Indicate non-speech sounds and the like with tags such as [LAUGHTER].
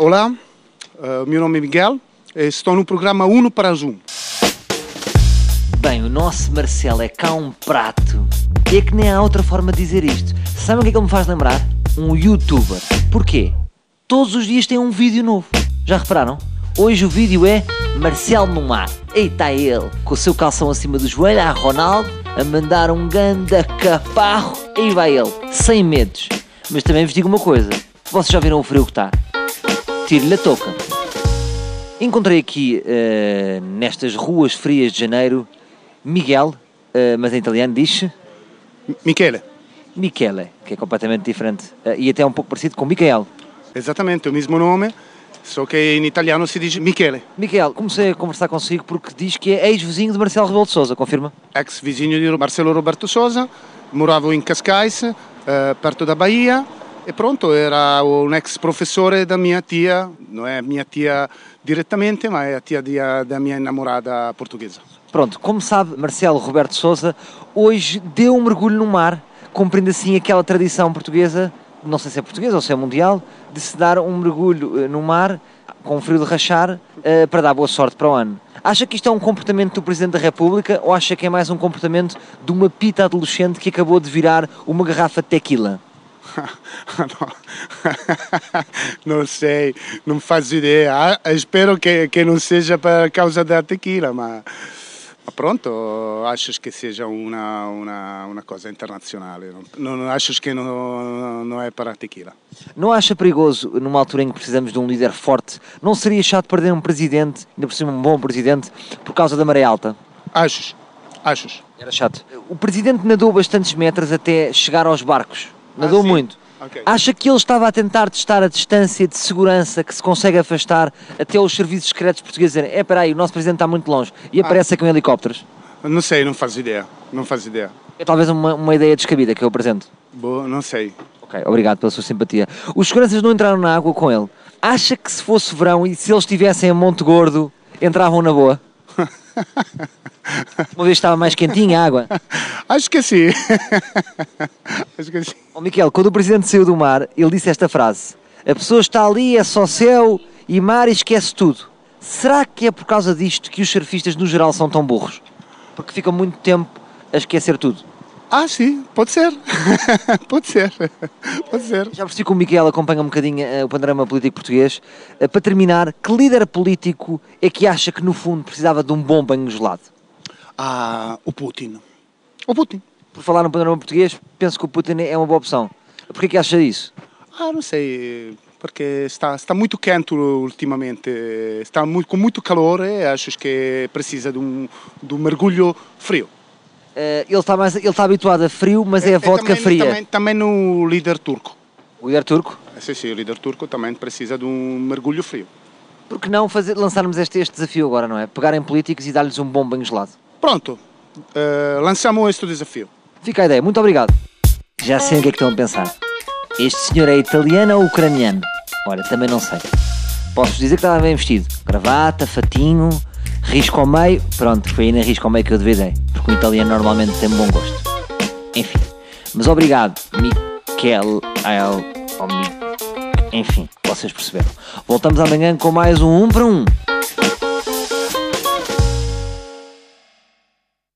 Olá, uh, meu nome é Miguel, estou no programa Uno para Zoom. Bem, o nosso Marcelo é cá um prato. E é que nem há outra forma de dizer isto. Sabe o que é que ele me faz lembrar? Um youtuber. Porquê? Todos os dias tem um vídeo novo. Já repararam? Hoje o vídeo é Marcelo no mar. Aí está ele, com o seu calção acima do joelho, a Ronaldo, a mandar um ganda caparro. Aí vai ele, sem medos. Mas também vos digo uma coisa: vocês já viram o frio que está? Tire-lhe a touca. Encontrei aqui, uh, nestas ruas frias de janeiro, Miguel, uh, mas em italiano diz Michele. Michele, que é completamente diferente uh, e até um pouco parecido com Michael. Exatamente, o mesmo nome, só que em italiano se diz Michele. Miquel, comecei a conversar consigo porque diz que é ex-vizinho de Marcelo Rebelo de Sousa, confirma? Ex vizinho di Marcelo Roberto Sosa, moravo in Cascais, perto da Bahia, e pronto, era un ex professore da mia tia, non è mia tia direttamente, ma è a tia da mia innamorata portoghese. Pronto, como sabe, Marcelo Roberto Sousa hoje deu um mergulho no mar, cumprindo assim aquela tradição portuguesa, não sei se é portuguesa ou se é mundial, de se dar um mergulho eh, no mar com um frio de rachar eh, para dar boa sorte para o ano. Acha que isto é um comportamento do Presidente da República ou acha que é mais um comportamento de uma pita adolescente que acabou de virar uma garrafa de tequila? [LAUGHS] [LAUGHS] no. non sei, non faccio idea. Ah, Spero che, che non sia per causa della tequila, ma, ma pronto, acho che sia una, una, una cosa internazionale. Non, non acho che non, non è per la tequila. Não acha perigoso, numa altura em que precisamos de um líder forte, não seria chato perder um presidente, ainda por cima um bom presidente, por causa da maré alta? Acho, acho. Era chato. O presidente nadou bastantes metros até chegar aos barcos. Nadou Ah, muito. Ok. Acha que ele estava a tentar testar a distância de segurança que se consegue afastar até os serviços secretos portugueses dizerem é, espera aí, o nosso presidente está muito longe e aparece com helicópteros? Non sei, non faccio idea, non faccio idea. É talvez uma, uma ideia descabida que eu apresento. Boh, non sei. Ok, obrigado pela sua simpatia. Os seguranças não entraram na água com ele. Acha que se fosse verão e se eles estivessem a Monte Gordo, entravam na boa? [LAUGHS] Uma vez estava mais quentinha a água. [LAUGHS] Acho che sì. [LAUGHS] acho che sì. Ó Miquel, quando o presidente saiu do mar, ele disse esta frase: A pessoa está ali, é só céu e mar e esquece tudo. Será que é por causa disto que os surfistas no geral são tão burros? Porque ficam muito tempo a esquecer tudo. Ah, sì, può ser. [LAUGHS] può ser. Può ser. Já percebi que o Miquel acompanha um bocadinho eh, o panorama político português. Eh, para terminar, que líder político é que acha que no fundo precisava de um bom banho gelado? Ah, o Putin. O Putin. Por falar no panorama português, penso que o Putin é uma boa opção. Porquê que acha isso? Ah, non sei, perché sta, sta molto quente ultimamente, sta mu- con molto calore e acho che precisa di un, di un mergulho frio. Eh, ele, está mais, ele está habituado a frio, mas é a E vodka também, fria. Também, também o líder turco. O líder turco? Eh, sì, sì, il leader turco também precisa di un mergulho frio. Por que não fazer, lançarmos este, este desafio agora, não é? Pegarem políticos e dar-lhes um bom banho gelado. Pronto, eh, lanciamo questo desafio. Fica a ideia, muito obrigado. Já sei o que é que estão a pensar. Este senhor é italiano ou ucraniano? Ora, também não sei. Posso dizer que estava bem vestido. Gravata, fatinho, risco ao meio. Pronto, foi aí na risco ao meio que eu duvidei. Porque o italiano normalmente tem bom gosto. Enfim. Mas obrigado, Miquel. Enfim, vocês perceberam. Voltamos amanhã com mais um 1 para 1.